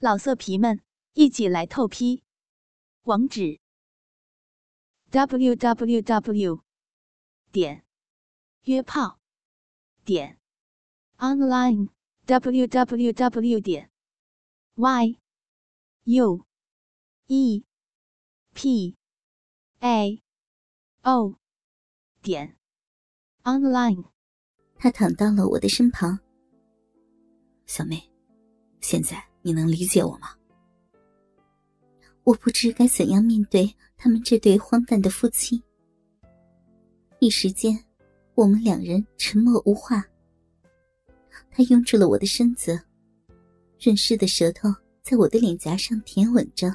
老色皮们，一起来透批！网址：w w w 点约炮点 online w w w 点 y u e p a o 点 online。他躺到了我的身旁，小妹，现在。你能理解我吗？我不知该怎样面对他们这对荒诞的夫妻。一时间，我们两人沉默无话。他拥住了我的身子，润湿的舌头在我的脸颊上舔吻着，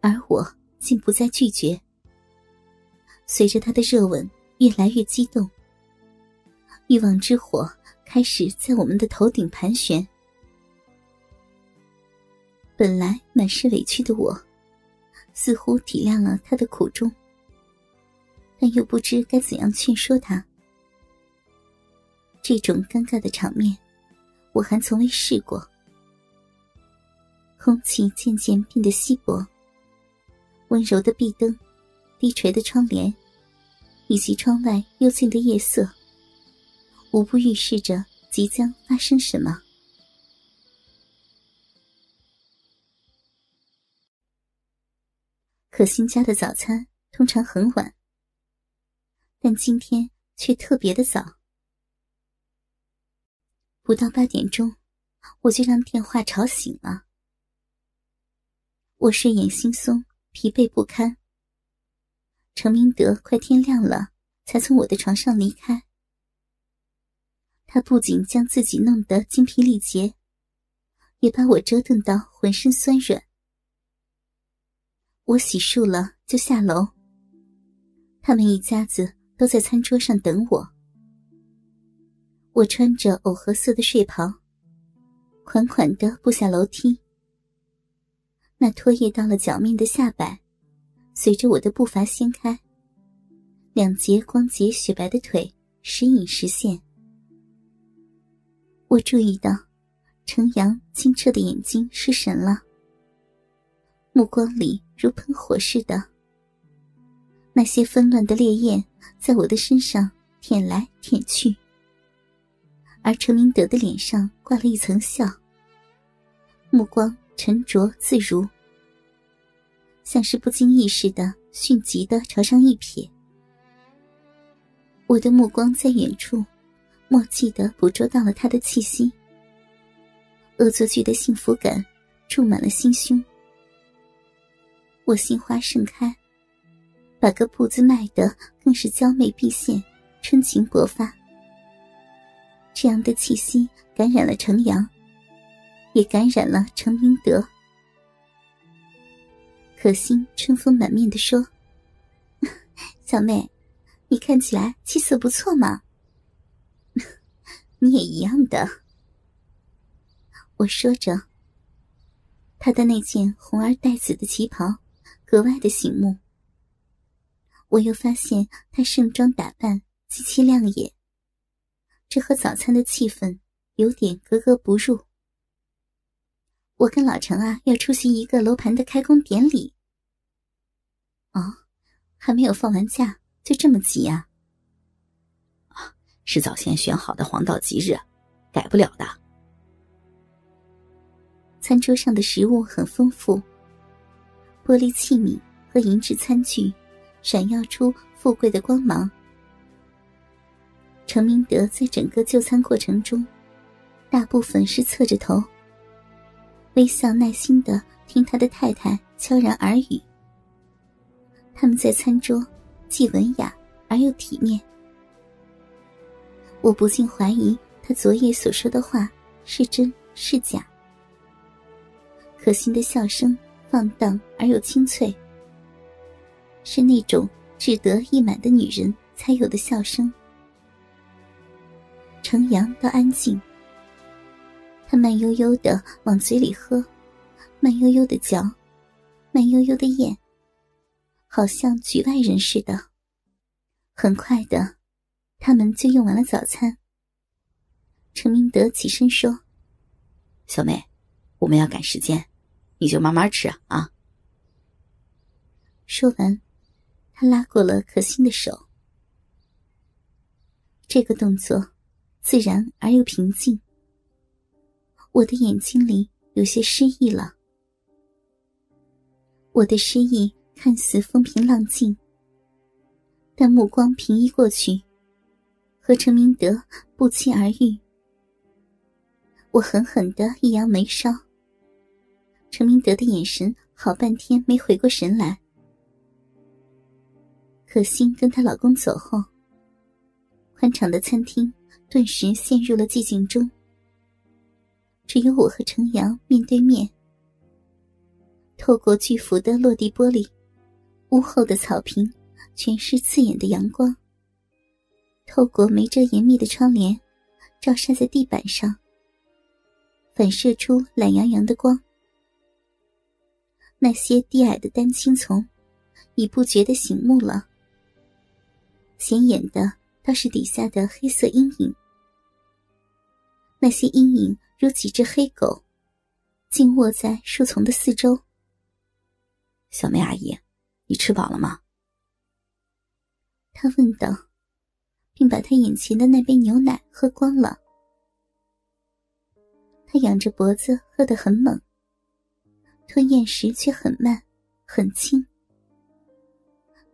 而我竟不再拒绝。随着他的热吻越来越激动，欲望之火开始在我们的头顶盘旋。本来满是委屈的我，似乎体谅了他的苦衷，但又不知该怎样劝说他。这种尴尬的场面，我还从未试过。空气渐渐变得稀薄，温柔的壁灯、低垂的窗帘，以及窗外幽静的夜色，无不预示着即将发生什么。可心家的早餐通常很晚，但今天却特别的早。不到八点钟，我就让电话吵醒了。我睡眼惺忪，疲惫不堪。程明德快天亮了才从我的床上离开。他不仅将自己弄得精疲力竭，也把我折腾到浑身酸软。我洗漱了，就下楼。他们一家子都在餐桌上等我。我穿着藕荷色的睡袍，款款的步下楼梯。那拖曳到了脚面的下摆，随着我的步伐掀开，两截光洁雪白的腿时隐时现。我注意到，程阳清澈的眼睛失神了。目光里如喷火似的，那些纷乱的烈焰在我的身上舔来舔去，而陈明德的脸上挂了一层笑，目光沉着自如，像是不经意似的迅疾的朝上一瞥。我的目光在远处，默契的捕捉到了他的气息，恶作剧的幸福感注满了心胸。我心花盛开，把个步子迈得更是娇媚毕现，春情勃发。这样的气息感染了程阳，也感染了程明德。可心春风满面的说：“ 小妹，你看起来气色不错嘛。你也一样的。”我说着，他的那件红而带紫的旗袍。格外的醒目。我又发现他盛装打扮极其亮眼，这和早餐的气氛有点格格不入。我跟老程啊要出席一个楼盘的开工典礼。啊，还没有放完假就这么急呀？啊，是早先选好的黄道吉日，改不了的。餐桌上的食物很丰富。玻璃器皿和银质餐具，闪耀出富贵的光芒。程明德在整个就餐过程中，大部分是侧着头，微笑耐心的听他的太太悄然耳语。他们在餐桌既文雅而又体面，我不禁怀疑他昨夜所说的话是真是假。可心的笑声。放荡而又清脆，是那种志得意满的女人才有的笑声。程阳倒安静，他慢悠悠的往嘴里喝，慢悠悠的嚼，慢悠悠的咽，好像局外人似的。很快的，他们就用完了早餐。程明德起身说：“小妹，我们要赶时间，你就慢慢吃啊！说完，他拉过了可心的手。这个动作自然而又平静。我的眼睛里有些失意了。我的失意看似风平浪静，但目光平移过去，和陈明德不期而遇。我狠狠的一扬眉梢。陈明德的眼神好半天没回过神来。可心跟她老公走后，宽敞的餐厅顿时陷入了寂静中。只有我和程阳面对面。透过巨幅的落地玻璃，屋后的草坪全是刺眼的阳光。透过没遮严密的窗帘，照射在地板上，反射出懒洋洋的光。那些低矮的单青丛，已不觉得醒目了。显眼的倒是底下的黑色阴影。那些阴影如几只黑狗，静卧在树丛的四周。小梅阿姨，你吃饱了吗？他问道，并把他眼前的那杯牛奶喝光了。他仰着脖子喝得很猛，吞咽时却很慢，很轻。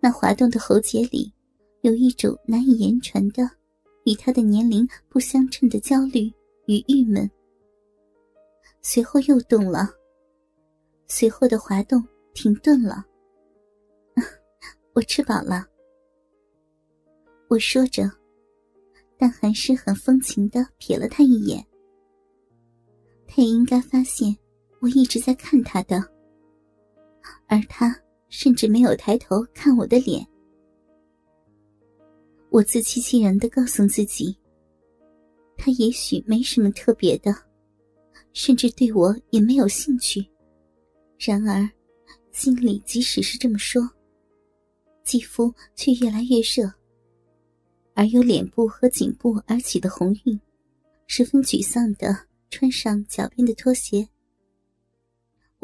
那滑动的喉结里，有一种难以言传的，与他的年龄不相称的焦虑与郁闷。随后又动了，随后的滑动。停顿了，我吃饱了。我说着，但还是很风情的瞥了他一眼。他也应该发现我一直在看他的，而他甚至没有抬头看我的脸。我自欺欺人的告诉自己，他也许没什么特别的，甚至对我也没有兴趣。然而。心里即使是这么说，肌肤却越来越热，而由脸部和颈部而起的红晕，十分沮丧的穿上脚边的拖鞋。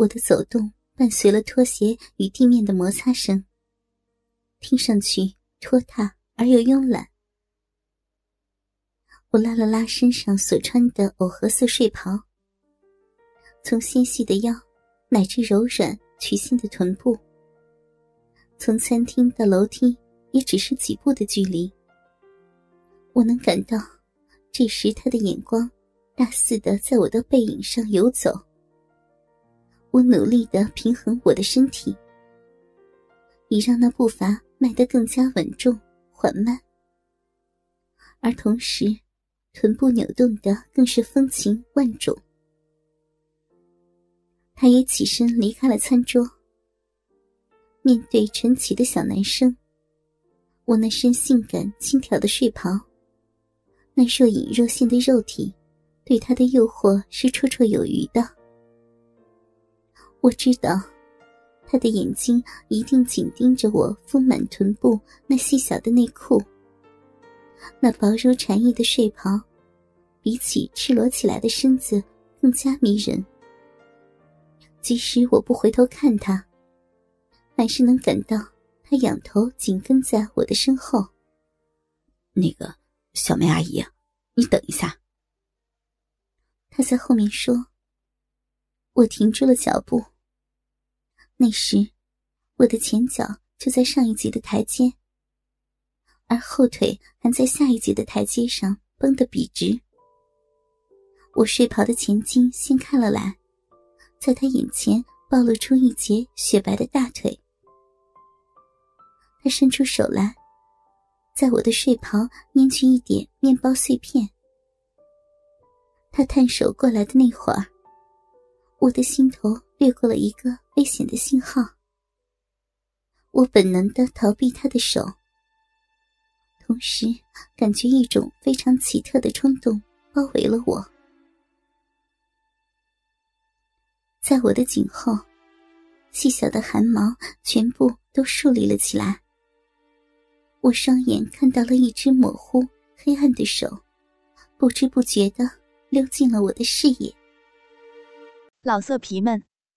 我的走动伴随了拖鞋与地面的摩擦声，听上去拖沓而又慵懒。我拉了拉身上所穿的藕荷色睡袍，从纤细的腰乃至柔软。曲线的臀部，从餐厅到楼梯也只是几步的距离。我能感到，这时他的眼光大肆的在我的背影上游走。我努力的平衡我的身体，以让那步伐迈得更加稳重缓慢，而同时，臀部扭动的更是风情万种。他也起身离开了餐桌。面对晨起的小男生，我那身性感轻佻的睡袍，那若隐若现的肉体，对他的诱惑是绰绰有余的。我知道，他的眼睛一定紧盯着我丰满臀部那细小的内裤，那薄如蝉翼的睡袍，比起赤裸起来的身子更加迷人。即使我不回头看他，还是能感到他仰头紧跟在我的身后。那个小梅阿姨，你等一下。他在后面说。我停住了脚步。那时，我的前脚就在上一级的台阶，而后腿还在下一级的台阶上绷得笔直。我睡袍的前襟掀开了来。在他眼前暴露出一截雪白的大腿，他伸出手来，在我的睡袍拈去一点面包碎片。他探手过来的那会儿，我的心头掠过了一个危险的信号。我本能的逃避他的手，同时感觉一种非常奇特的冲动包围了我。在我的颈后，细小的汗毛全部都竖立了起来。我双眼看到了一只模糊、黑暗的手，不知不觉的溜进了我的视野。老色皮们，